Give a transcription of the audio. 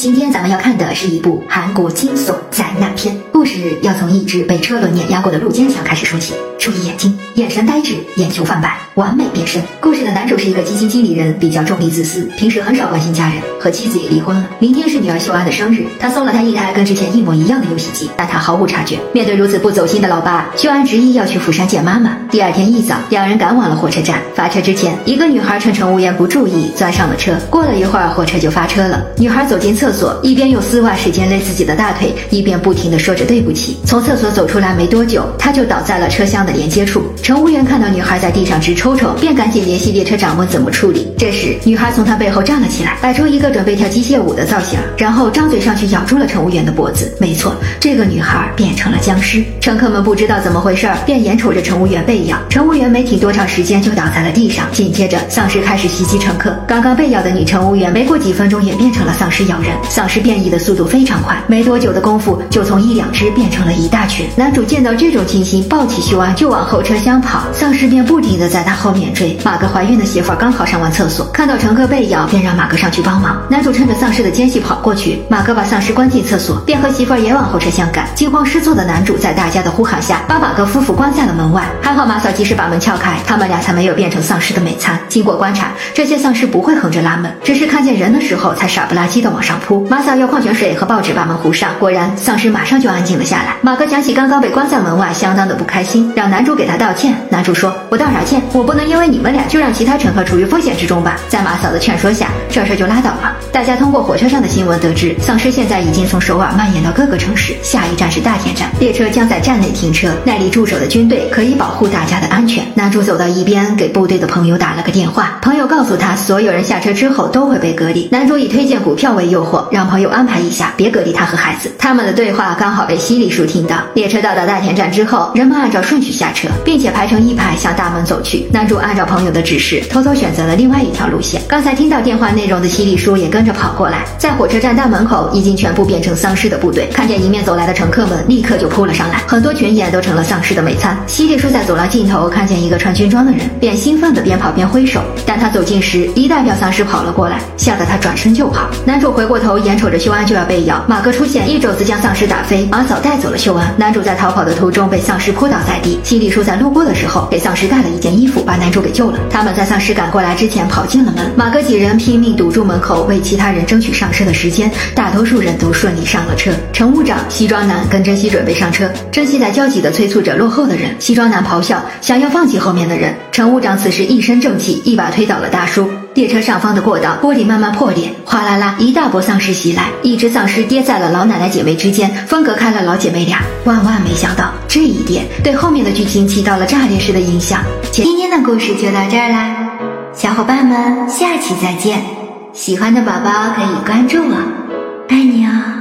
今天咱们要看的是一部韩国惊悚灾难片，故事要从一只被车轮碾压过的路坚强开始说起。注意眼睛，眼神呆滞，眼球泛白，完美变身。故事的男主是一个基金经理人，比较重利自私，平时很少关心家人，和妻子也离婚了。明天是女儿秀安的生日，他送了她一台跟之前一模一样的游戏机，但她毫无察觉。面对如此不走心的老爸，秀安执意要去釜山见妈妈。第二天一早，两人赶往了火车站。发车之前，一个女孩趁乘务员不注意钻上了车。过了一会儿，火车就发车了。女孩走进厕所，一边用丝袜使劲勒自己的大腿，一边不停地说着对不起。从厕所走出来没多久，她就倒在了车厢的连接处。乘务员看到女孩在地上直抽抽，便赶紧联系列车长问怎么处理。这时，女孩从他背后站了起来，摆出一个准备跳机械舞的造型，然后张嘴上去咬住了乘务员的脖子。没错，这个女孩变成了僵尸。乘客们不知道怎么回事，便眼瞅着乘务员被咬。乘务员没挺多长时间就倒在了地上，紧接着丧尸开始袭击乘客。刚刚被咬的女乘务员，没过几分钟也变成了丧尸咬人。丧尸变异的速度非常快，没多久的功夫就从一两只变成了一大群。男主见到这种情形，抱起秀安就往后车厢跑，丧尸便不停的在他后面追。马哥怀孕的媳妇刚好上完厕所，看到乘客被咬，便让马哥上去帮忙。男主趁着丧尸的间隙跑过去，马哥把丧尸关进厕所，便和媳妇也往后车厢赶。惊慌失措的男主在大家的呼喊下，把马哥夫妇关在了门外。还好马嫂及时把门撬开，他们俩才没有变成丧尸的美餐。经过观察，这些丧尸不会横着拉门，只是看见人的时候才傻不拉几的往上扑。马嫂要矿泉水和报纸把门糊上，果然丧尸马上就安静了下来。马哥想起刚刚被关在门外，相当的不开心，让男主给他道歉。男主说：“我道啥歉？我不能因为你们俩就让其他乘客处于风险之中吧？”在马嫂的劝说下，这事就拉倒了。大家通过火车上的新闻得知，丧尸现在已经从首尔蔓延到各个城市，下一站是大田站，列车将在站内停车。那里驻守的军队可以保护大家的安全。男主走到一边，给部队的朋友打了个电话，朋友告诉他，所有人下车之后都会被隔离。男主以推荐股票为诱惑，让朋友安排一下，别隔离他和孩子。他们的对话刚好被西里叔听到。列车到达大田站之后，人们按照顺序下车，并且排成一排向大门走去。男主按照朋友的指示，偷偷选择了另外一条路线。刚才听到电话内容的犀利叔也跟着跑过来，在火车站大门口，已经全部变成丧尸的部队，看见迎面走来的乘客们，立刻就扑了上来，很多群演都成了丧尸的美餐。犀利叔在走廊尽头看见一个穿军装的人，便兴奋的边跑边挥手。但他走近时，一代表丧尸跑了过来，吓得他转身就跑。男主回过头，眼瞅着秀安就要被咬，马哥出现，一肘子将丧尸打飞，马嫂带走了秀安。男主在逃跑的途中被丧尸扑倒在地，西里叔在路过的时候给丧尸带了一件衣服，把男主给救了。他们在丧尸赶过来之前跑进了门，马哥几人拼命堵住门口，为其他人争取上车的时间。大多数人都顺利上了车。乘务长、西装男跟珍惜准备上车，珍惜在焦急的催促着落后的人。西装男咆哮，想要放弃后面的人。乘务长此时一身正气，一把推倒了大叔。列车上方的过道玻璃慢慢破裂，哗啦啦，一大波丧尸袭来，一只丧尸跌在了老奶奶姐妹之间，分隔开了老姐妹俩。万万没想到，这一点对后面的剧情起到了炸裂式的影响。今天的故事就到这儿啦，小伙伴们，下期再见。喜欢的宝宝可以关注我，爱你哦。